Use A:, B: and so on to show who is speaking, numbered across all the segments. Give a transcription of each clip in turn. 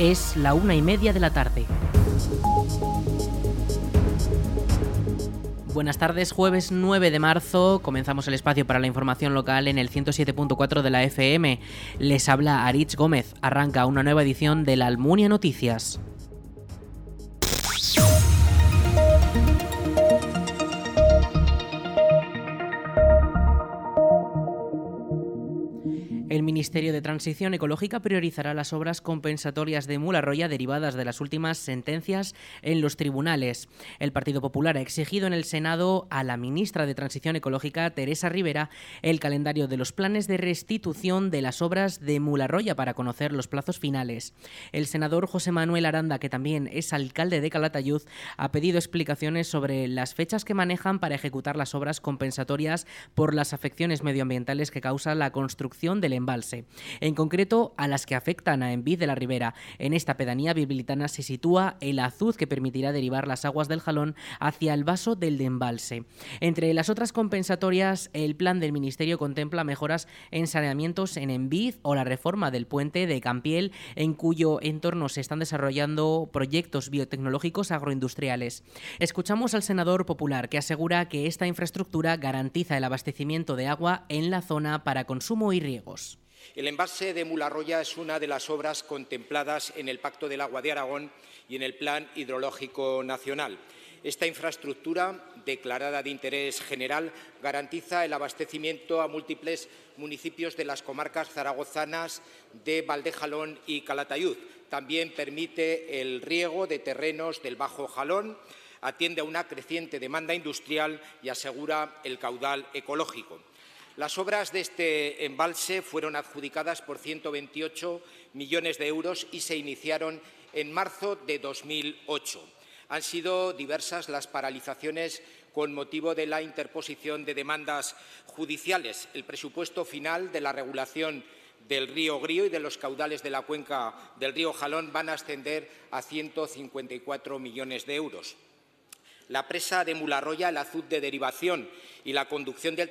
A: Es la una y media de la tarde. Buenas tardes, jueves 9 de marzo comenzamos el espacio para la información local en el 107.4 de la FM. Les habla Aritz Gómez, arranca una nueva edición de la Almunia Noticias. Ministerio de Transición Ecológica priorizará las obras compensatorias de Mularroya derivadas de las últimas sentencias en los tribunales. El Partido Popular ha exigido en el Senado a la ministra de Transición Ecológica, Teresa Rivera, el calendario de los planes de restitución de las obras de Mularroya para conocer los plazos finales. El senador José Manuel Aranda, que también es alcalde de Calatayud, ha pedido explicaciones sobre las fechas que manejan para ejecutar las obras compensatorias por las afecciones medioambientales que causa la construcción del embalse. En concreto, a las que afectan a Envid de la Ribera. En esta pedanía biblitana se sitúa el azud que permitirá derivar las aguas del jalón hacia el vaso del embalse. Entre las otras compensatorias, el plan del Ministerio contempla mejoras en saneamientos en Envid o la reforma del puente de Campiel, en cuyo entorno se están desarrollando proyectos biotecnológicos agroindustriales. Escuchamos al senador popular que asegura que esta infraestructura garantiza el abastecimiento de agua en la zona para consumo y riegos.
B: El embalse de Mularroya es una de las obras contempladas en el Pacto del Agua de Aragón y en el Plan Hidrológico Nacional. Esta infraestructura, declarada de interés general, garantiza el abastecimiento a múltiples municipios de las comarcas zaragozanas de Valdejalón y Calatayud. También permite el riego de terrenos del Bajo Jalón, atiende a una creciente demanda industrial y asegura el caudal ecológico. Las obras de este embalse fueron adjudicadas por 128 millones de euros y se iniciaron en marzo de 2008. Han sido diversas las paralizaciones con motivo de la interposición de demandas judiciales. El presupuesto final de la regulación del río Grío y de los caudales de la cuenca del río Jalón van a ascender a 154 millones de euros la presa de Mularroya, el azud de derivación y la conducción del,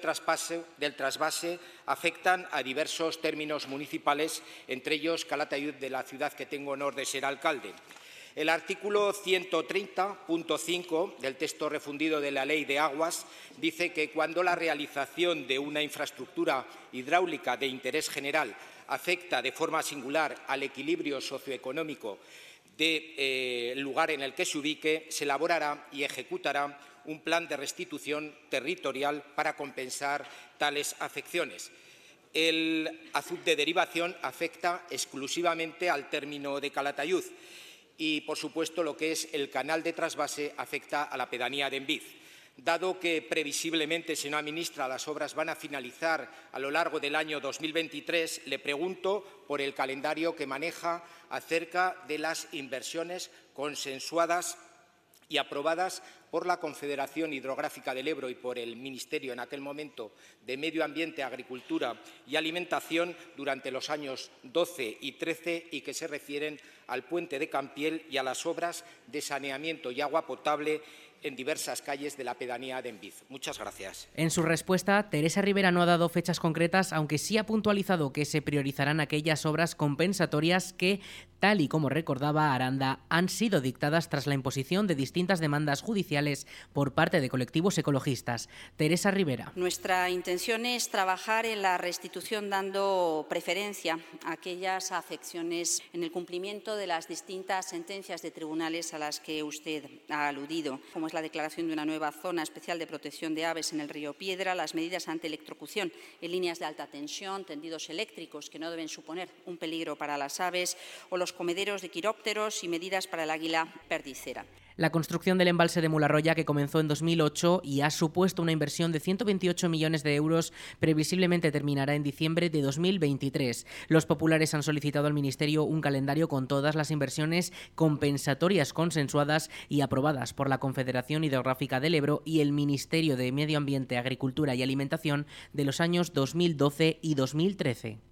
B: del trasvase afectan a diversos términos municipales, entre ellos Calatayud, de la ciudad que tengo honor de ser alcalde. El artículo 130.5 del texto refundido de la Ley de Aguas dice que cuando la realización de una infraestructura hidráulica de interés general afecta de forma singular al equilibrio socioeconómico del eh, lugar en el que se ubique, se elaborará y ejecutará un plan de restitución territorial para compensar tales afecciones. El azud de derivación afecta exclusivamente al término de Calatayud y, por supuesto, lo que es el canal de trasvase afecta a la pedanía de Enviz. Dado que previsiblemente, señora ministra, las obras van a finalizar a lo largo del año 2023, le pregunto por el calendario que maneja acerca de las inversiones consensuadas y aprobadas por la Confederación Hidrográfica del Ebro y por el Ministerio en aquel momento de Medio Ambiente, Agricultura y Alimentación durante los años 12 y 13 y que se refieren al puente de Campiel y a las obras de saneamiento y agua potable en diversas calles de la pedanía de Enviz. Muchas gracias.
A: En su respuesta, Teresa Rivera no ha dado fechas concretas, aunque sí ha puntualizado que se priorizarán aquellas obras compensatorias que, tal y como recordaba Aranda, han sido dictadas tras la imposición de distintas demandas judiciales por parte de colectivos ecologistas. Teresa Rivera.
C: Nuestra intención es trabajar en la restitución dando preferencia a aquellas afecciones en el cumplimiento de las distintas sentencias de tribunales a las que usted ha aludido, como la declaración de una nueva zona especial de protección de aves en el río Piedra, las medidas ante electrocución en líneas de alta tensión, tendidos eléctricos que no deben suponer un peligro para las aves o los comederos de quirópteros y medidas para el águila perdicera
A: la construcción del embalse de Mularroya que comenzó en 2008 y ha supuesto una inversión de 128 millones de euros, previsiblemente terminará en diciembre de 2023. Los populares han solicitado al Ministerio un calendario con todas las inversiones compensatorias consensuadas y aprobadas por la Confederación Hidrográfica del Ebro y el Ministerio de Medio Ambiente, Agricultura y Alimentación de los años 2012 y 2013.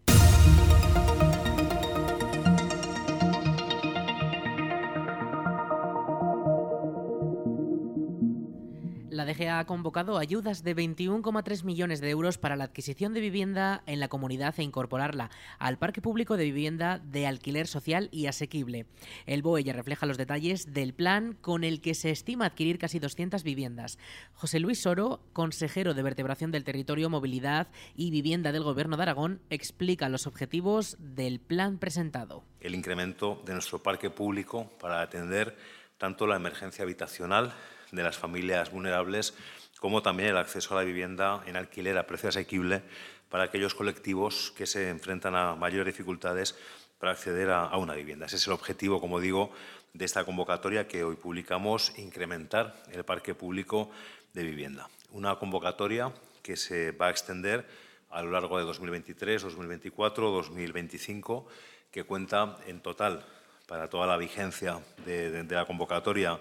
A: DGA ha convocado ayudas de 21,3 millones de euros para la adquisición de vivienda en la comunidad e incorporarla al parque público de vivienda de alquiler social y asequible. El BOE ya refleja los detalles del plan con el que se estima adquirir casi 200 viviendas. José Luis Soro, consejero de vertebración del territorio, movilidad y vivienda del Gobierno de Aragón, explica los objetivos del plan presentado.
D: El incremento de nuestro parque público para atender tanto la emergencia habitacional de las familias vulnerables, como también el acceso a la vivienda en alquiler a precio asequible para aquellos colectivos que se enfrentan a mayores dificultades para acceder a, una vivienda. Ese es el objetivo, como digo, de esta convocatoria que hoy publicamos, incrementar el parque público de vivienda. Una convocatoria que se va a extender a lo largo de 2023, 2024, 2025, que cuenta en total para toda la vigencia de la convocatoria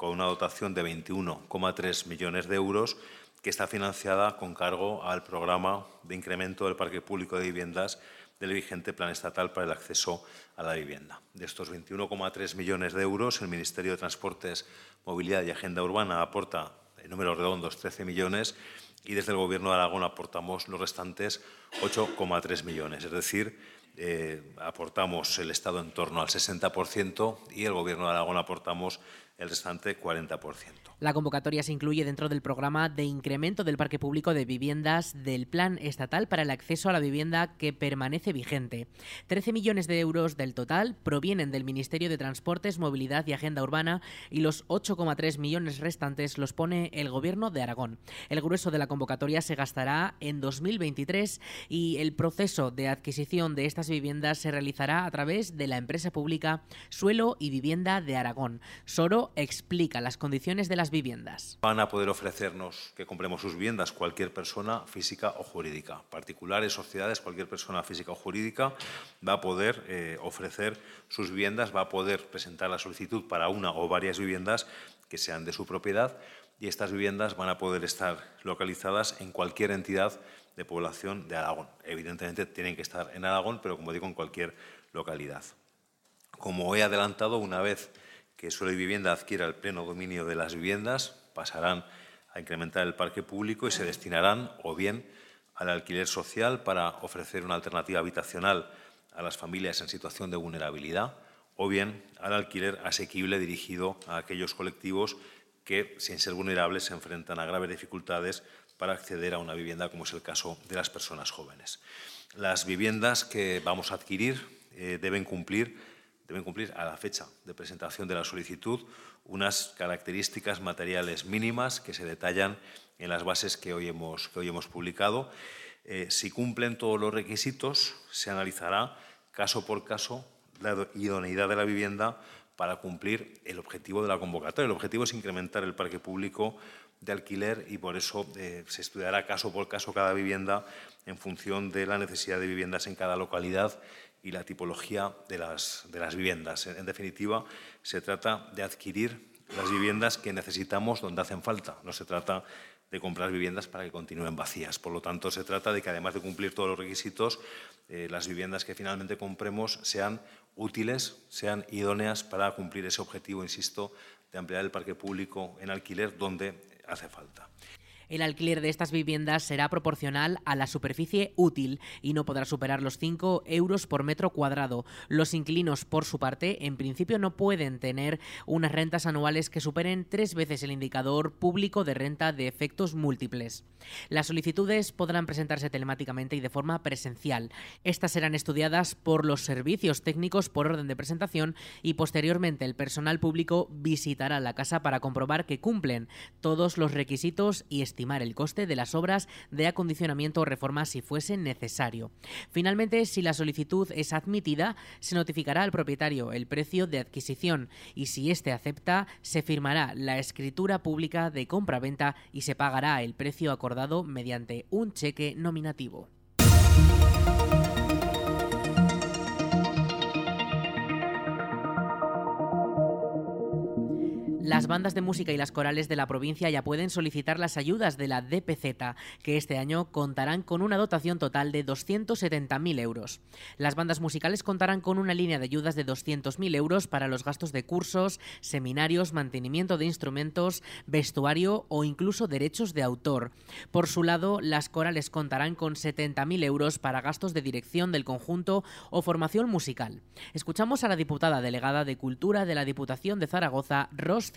D: con una dotación de 21,3 millones de euros que está financiada con cargo al programa de incremento del parque público de viviendas del vigente Plan Estatal para el Acceso a la Vivienda. De estos 21,3 millones de euros, el Ministerio de Transportes, Movilidad y Agenda Urbana aporta, en números redondos, 13 millones y desde el Gobierno de Aragón aportamos los restantes 8,3 millones. Es decir, eh, aportamos el Estado en torno al 60% y el Gobierno de Aragón aportamos el restante 40%.
A: La convocatoria se incluye dentro del programa de incremento del parque público de viviendas del Plan Estatal para el Acceso a la Vivienda que permanece vigente. 13 millones de euros del total provienen del Ministerio de Transportes, Movilidad y Agenda Urbana y los 8,3 millones restantes los pone el Gobierno de Aragón. El grueso de la convocatoria se gastará en 2023 y el proceso de adquisición de estas viviendas se realizará a través de la empresa pública Suelo y Vivienda de Aragón. Soro explica las condiciones de las viviendas.
D: Van a poder ofrecernos que compremos sus viviendas cualquier persona física o jurídica, particulares, sociedades, cualquier persona física o jurídica va a poder eh, ofrecer sus viviendas, va a poder presentar la solicitud para una o varias viviendas que sean de su propiedad y estas viviendas van a poder estar localizadas en cualquier entidad de población de Aragón. Evidentemente tienen que estar en Aragón, pero como digo, en cualquier localidad. Como he adelantado, una vez que Suelo y Vivienda adquiera el pleno dominio de las viviendas, pasarán a incrementar el parque público y se destinarán o bien al alquiler social para ofrecer una alternativa habitacional a las familias en situación de vulnerabilidad o bien al alquiler asequible dirigido a aquellos colectivos que, sin ser vulnerables, se enfrentan a graves dificultades para acceder a una vivienda, como es el caso de las personas jóvenes. Las viviendas que vamos a adquirir eh, deben cumplir deben cumplir a la fecha de presentación de la solicitud unas características materiales mínimas que se detallan en las bases que hoy hemos, hoy hemos publicado. Eh, si cumplen todos los requisitos, se analizará caso por caso la idoneidad de la vivienda para cumplir el objetivo de la convocatoria. El objetivo es incrementar el parque público de alquiler y por eso eh, se estudiará caso por caso cada vivienda en función de la necesidad de viviendas en cada localidad y la tipología de las, viviendas. En, definitiva, se trata de adquirir las viviendas que necesitamos donde hacen falta. No se trata de comprar viviendas para que continúen vacías. Por lo tanto, se trata de que, además de cumplir todos los requisitos, eh, las viviendas que finalmente compremos sean útiles, sean idóneas para cumplir ese objetivo, insisto, de ampliar el parque público en alquiler donde hace falta.
A: El alquiler de estas viviendas será proporcional a la superficie útil y no podrá superar los 5 euros por metro cuadrado. Los inquilinos, por su parte, en principio no pueden tener unas rentas anuales que superen tres veces el indicador público de renta de efectos múltiples. Las solicitudes podrán presentarse telemáticamente y de forma presencial. Estas serán estudiadas por los servicios técnicos por orden de presentación y posteriormente el personal público visitará la casa para comprobar que cumplen todos los requisitos y estimar estimar el coste de las obras de acondicionamiento o reforma si fuese necesario. Finalmente, si la solicitud es admitida, se notificará al propietario el precio de adquisición y si éste acepta, se firmará la escritura pública de compra-venta y se pagará el precio acordado mediante un cheque nominativo. Las bandas de música y las corales de la provincia ya pueden solicitar las ayudas de la DPZ, que este año contarán con una dotación total de 270.000 euros. Las bandas musicales contarán con una línea de ayudas de 200.000 euros para los gastos de cursos, seminarios, mantenimiento de instrumentos, vestuario o incluso derechos de autor. Por su lado, las corales contarán con 70.000 euros para gastos de dirección del conjunto o formación musical. Escuchamos a la diputada delegada de Cultura de la Diputación de Zaragoza, Ros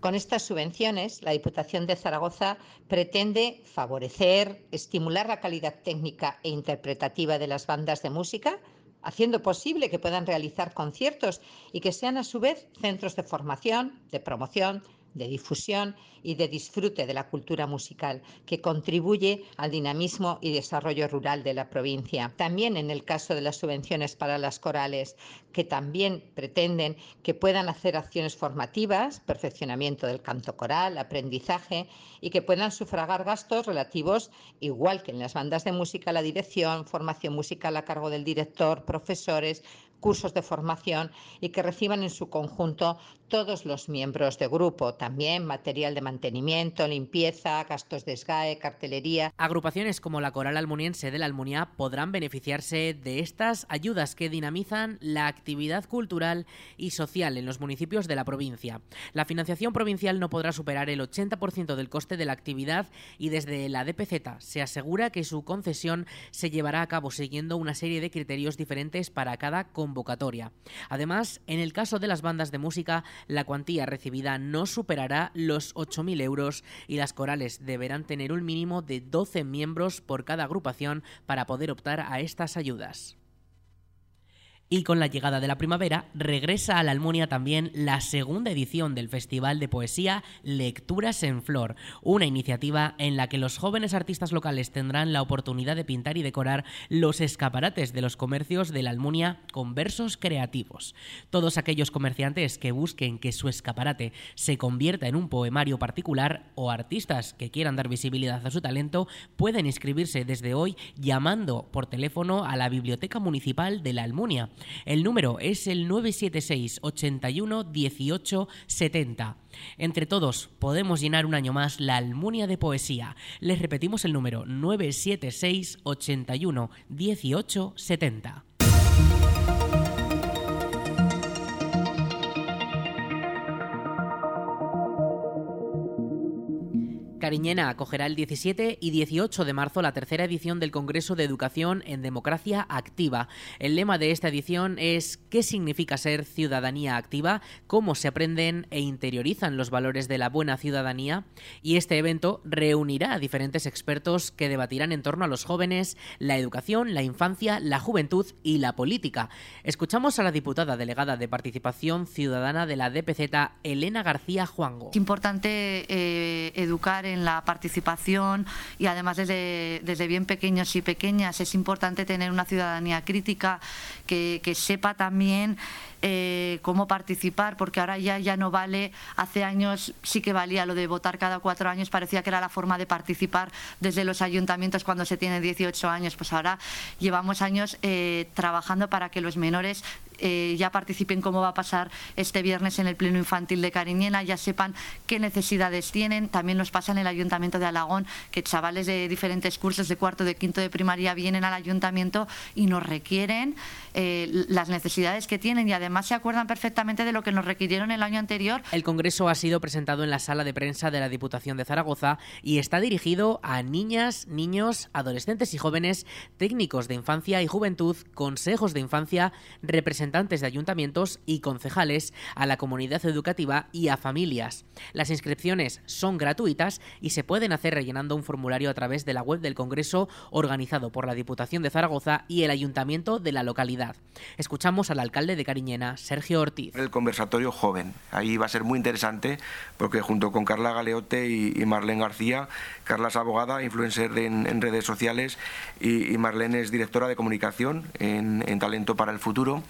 E: con estas subvenciones, la Diputación de Zaragoza pretende favorecer, estimular la calidad técnica e interpretativa de las bandas de música, haciendo posible que puedan realizar conciertos y que sean a su vez centros de formación, de promoción, de difusión y de disfrute de la cultura musical, que contribuye al dinamismo y desarrollo rural de la provincia. También en el caso de las subvenciones para las corales, que también pretenden que puedan hacer acciones formativas, perfeccionamiento del canto coral, aprendizaje y que puedan sufragar gastos relativos, igual que en las bandas de música, la dirección, formación musical a cargo del director, profesores, cursos de formación y que reciban en su conjunto todos los miembros de grupo, también material de mantenimiento, limpieza, gastos de SGAE, cartelería.
A: Agrupaciones como la Coral Almuniense de la Almunia podrán beneficiarse de estas ayudas que dinamizan la actividad cultural y social en los municipios de la provincia. La financiación provincial no podrá superar el 80% del coste de la actividad y desde la DPZ se asegura que su concesión se llevará a cabo siguiendo una serie de criterios diferentes para cada convocatoria. Además, en el caso de las bandas de música, la cuantía recibida no superará los 8.000 euros y las corales deberán tener un mínimo de 12 miembros por cada agrupación para poder optar a estas ayudas. Y con la llegada de la primavera regresa a la Almunia también la segunda edición del Festival de Poesía Lecturas en Flor, una iniciativa en la que los jóvenes artistas locales tendrán la oportunidad de pintar y decorar los escaparates de los comercios de la Almunia con versos creativos. Todos aquellos comerciantes que busquen que su escaparate se convierta en un poemario particular o artistas que quieran dar visibilidad a su talento pueden inscribirse desde hoy llamando por teléfono a la Biblioteca Municipal de la Almunia el número es el 976 81 18 70. Entre todos podemos llenar un año más la Almunia de Poesía. Les repetimos el número 976 81 18 70. Cariñena acogerá el 17 y 18 de marzo la tercera edición del Congreso de Educación en Democracia Activa. El lema de esta edición es ¿Qué significa ser ciudadanía activa? ¿Cómo se aprenden e interiorizan los valores de la buena ciudadanía? Y este evento reunirá a diferentes expertos que debatirán en torno a los jóvenes, la educación, la infancia, la juventud y la política. Escuchamos a la diputada delegada de Participación Ciudadana de la DPZ, Elena García Juango.
F: Es importante eh, educar en la participación y además desde, desde bien pequeños y pequeñas. Es importante tener una ciudadanía crítica que, que sepa también eh, cómo participar, porque ahora ya, ya no vale, hace años sí que valía lo de votar cada cuatro años, parecía que era la forma de participar desde los ayuntamientos cuando se tiene 18 años, pues ahora llevamos años eh, trabajando para que los menores eh, ya participen cómo va a pasar este viernes en el Pleno Infantil de Cariñena, ya sepan qué necesidades tienen. También nos pasa en el Ayuntamiento de Alagón que chavales de diferentes cursos de cuarto, de quinto de primaria vienen al Ayuntamiento y nos requieren las necesidades que tienen y además se acuerdan perfectamente de lo que nos requirieron el año anterior.
A: El Congreso ha sido presentado en la sala de prensa de la Diputación de Zaragoza y está dirigido a niñas, niños, adolescentes y jóvenes, técnicos de infancia y juventud, consejos de infancia, representantes de ayuntamientos y concejales, a la comunidad educativa y a familias. Las inscripciones son gratuitas y se pueden hacer rellenando un formulario a través de la web del Congreso organizado por la Diputación de Zaragoza y el Ayuntamiento de la localidad. Escuchamos al alcalde de Cariñena, Sergio Ortiz.
G: El conversatorio joven. Ahí va a ser muy interesante porque junto con Carla Galeote y, Marlene García, Carla es abogada, influencer en, redes sociales y, Marlene es directora de comunicación en, Talento para el Futuro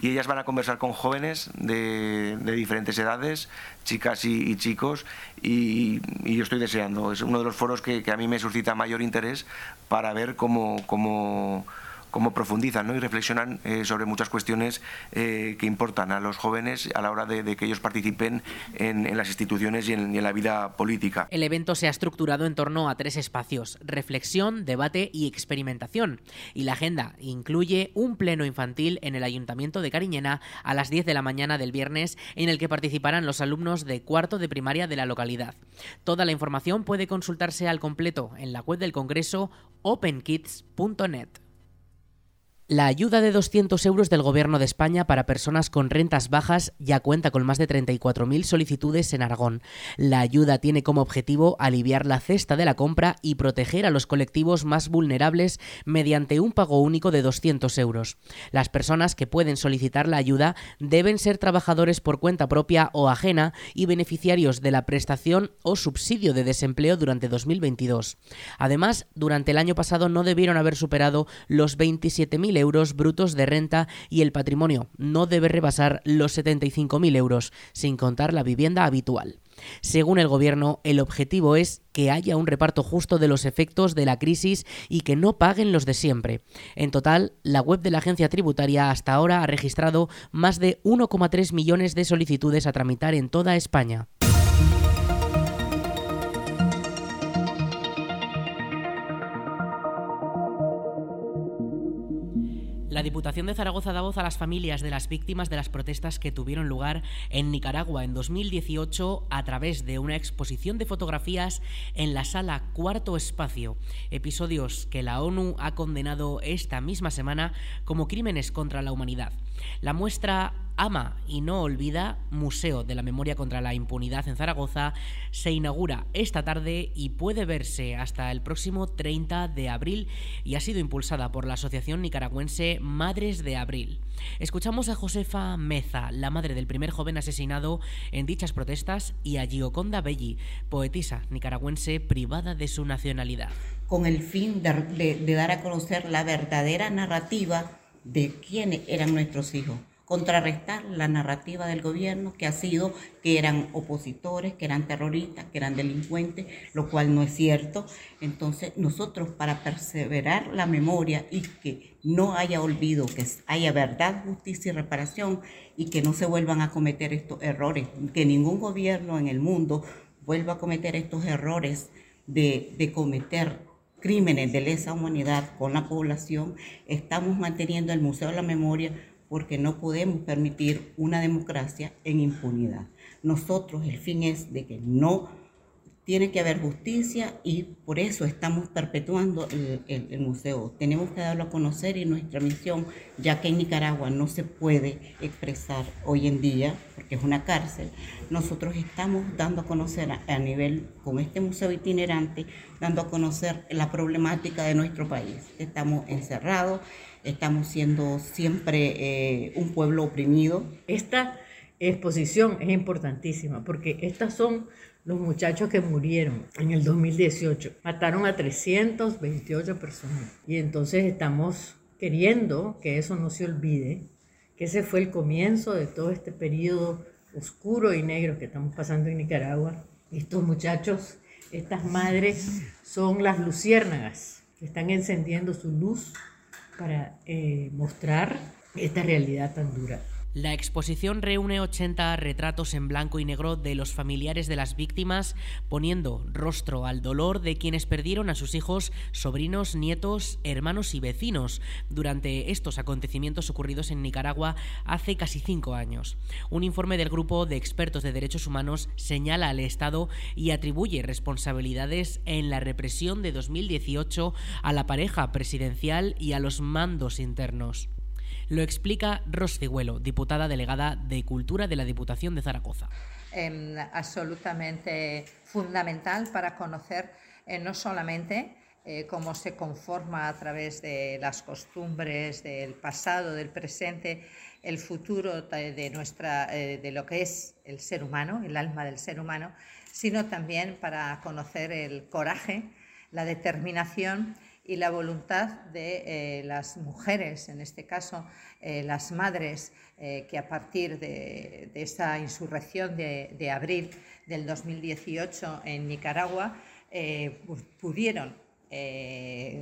G: y ellas van a conversar con jóvenes de, diferentes edades, chicas y, chicos, y, yo estoy deseando. Es uno de los foros que, a mí me suscita mayor interés para ver cómo, cómo cómo profundizan ¿no? y reflexionan eh, sobre muchas cuestiones eh, que importan a los jóvenes a la hora de, que ellos participen en, las instituciones y en, la vida política.
A: El evento se ha estructurado en torno a tres espacios, reflexión, debate y experimentación. Y la agenda incluye un pleno infantil en el Ayuntamiento de Cariñena a las 10 de la mañana del viernes en el que participarán los alumnos de cuarto de primaria de la localidad. Toda la información puede consultarse al completo en la web del Congreso openkids.net. La ayuda de 200 euros del Gobierno de España para personas con rentas bajas ya cuenta con más de 34.000 solicitudes en Aragón. La ayuda tiene como objetivo aliviar la cesta de la compra y proteger a los colectivos más vulnerables mediante un pago único de 200 euros. Las personas que pueden solicitar la ayuda deben ser trabajadores por cuenta propia o ajena y beneficiarios de la prestación o subsidio de desempleo durante 2022. Además, durante el año pasado no debieron haber superado los 27.000 euros brutos de renta y el patrimonio no debe rebasar los 75.000 euros, sin contar la vivienda habitual. Según el Gobierno, el objetivo es que haya un reparto justo de los efectos de la crisis y que no paguen los de siempre. En total, la web de la agencia tributaria hasta ahora ha registrado más de 1,3 millones de solicitudes a tramitar en toda España. Diputación de Zaragoza da voz a las familias de las víctimas de las protestas que tuvieron lugar en Nicaragua en 2018 a través de una exposición de fotografías en la sala Cuarto Espacio, episodios que la ONU ha condenado esta misma semana como crímenes contra la humanidad. La muestra Ama y no olvida, Museo de la Memoria contra la Impunidad en Zaragoza, se inaugura esta tarde y puede verse hasta el próximo 30 de abril y ha sido impulsada por la Asociación Nicaragüense Madres de Abril. Escuchamos a Josefa Meza, la madre del primer joven asesinado en dichas protestas, y a Gioconda Belli, poetisa nicaragüense privada de su nacionalidad.
H: Con el fin de, de dar a conocer la verdadera narrativa de quiénes eran nuestros hijos, contrarrestar la narrativa del gobierno que ha sido que eran opositores, que eran terroristas, que eran delincuentes, lo cual no es cierto. Entonces nosotros para perseverar la memoria y que no haya olvido, que haya verdad, justicia y reparación y que no se vuelvan a cometer estos errores, que ningún gobierno en el mundo vuelva a cometer estos errores de, de cometer crímenes de lesa humanidad con la población, estamos manteniendo el Museo de la Memoria porque no podemos permitir una democracia en impunidad. Nosotros el fin es de que no tiene que haber justicia y por eso estamos perpetuando el, museo. Tenemos que darlo a conocer y nuestra misión, ya que en Nicaragua no se puede expresar hoy en día, porque es una cárcel, nosotros estamos dando a conocer a, nivel, con este museo itinerante, dando a conocer la problemática de nuestro país. Estamos encerrados, estamos siendo siempre eh, un pueblo oprimido.
I: Esta exposición es importantísima porque estas son los muchachos que murieron en el 2018. Mataron a 328 personas. Y entonces estamos queriendo que eso no se olvide, que ese fue el comienzo de todo este periodo oscuro y negro que estamos pasando en Nicaragua. Estos muchachos, estas madres, son las luciérnagas que están encendiendo su luz para eh, mostrar esta realidad tan dura.
A: La exposición reúne 80 retratos en blanco y negro de los familiares de las víctimas, poniendo rostro al dolor de quienes perdieron a sus hijos, sobrinos, nietos, hermanos y vecinos durante estos acontecimientos ocurridos en Nicaragua hace casi cinco años. Un informe del Grupo de Expertos de Derechos Humanos señala al Estado y atribuye responsabilidades en la represión de 2018 a la pareja presidencial y a los mandos internos. Lo explica Ros diputada delegada de Cultura de la Diputación de Zaragoza.
E: Em, absolutamente fundamental para conocer eh, no solamente eh, cómo se conforma a través de las costumbres del pasado, del presente, el futuro de, nuestra, eh, de lo que es el ser humano, el alma del ser humano, sino también para conocer el coraje, la determinación y la voluntad de eh, las mujeres, en este caso eh, las madres, eh, que a partir de, esta insurrección de, abril del 2018 en Nicaragua pudieron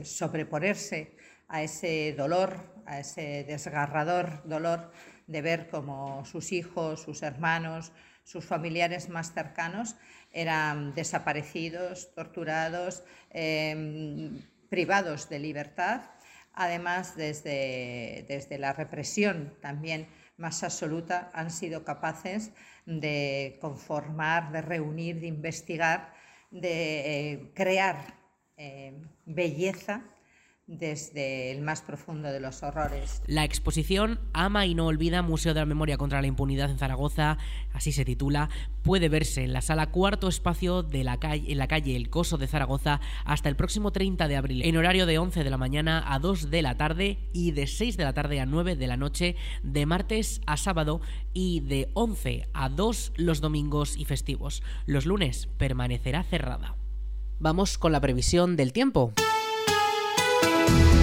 E: sobreponerse a ese dolor, a ese desgarrador dolor de ver cómo sus hijos, sus hermanos, sus familiares más cercanos eran desaparecidos, torturados, em, privados de libertad. Además, desde, desde la represión también más absoluta, han sido capaces de conformar, de reunir, de investigar, de eh, crear eh, belleza desde el más profundo de los horrores.
A: La exposición Ama y no olvida Museo de la Memoria contra la Impunidad en Zaragoza, así se titula, puede verse en la sala cuarto espacio de la calle, en la calle El Coso de Zaragoza hasta el próximo 30 de abril, en horario de 11 de la mañana a 2 de la tarde y de 6 de la tarde a 9 de la noche, de martes a sábado y de 11 a 2 los domingos y festivos. Los lunes permanecerá cerrada. Vamos con la previsión del tiempo. Bye.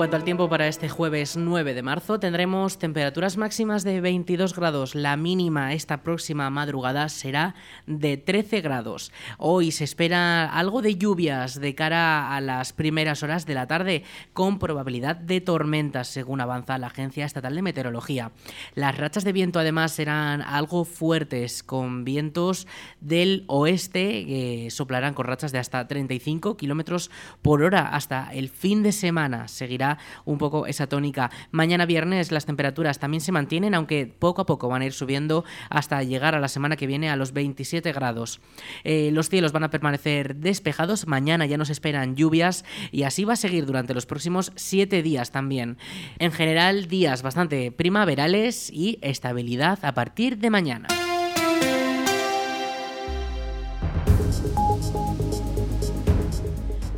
A: Cuanto al tiempo para este jueves 9 de marzo, tendremos temperaturas máximas de 22 grados. La mínima esta próxima madrugada será de 13 grados. Hoy se espera algo de lluvias de cara a las primeras horas de la tarde, con probabilidad de tormentas, según avanza la Agencia Estatal de Meteorología. Las rachas de viento, además, serán algo fuertes, con vientos del oeste que soplarán con rachas de hasta 35 kilómetros por hora hasta el fin de semana. Seguirá un poco esa tónica. Mañana viernes las temperaturas también se mantienen, aunque poco a poco van a ir subiendo hasta llegar a la semana que viene a los 27 grados. Eh, los cielos van a permanecer despejados, mañana ya nos esperan lluvias y así va a seguir durante los próximos 7 días también. En general, días bastante primaverales y estabilidad a partir de mañana.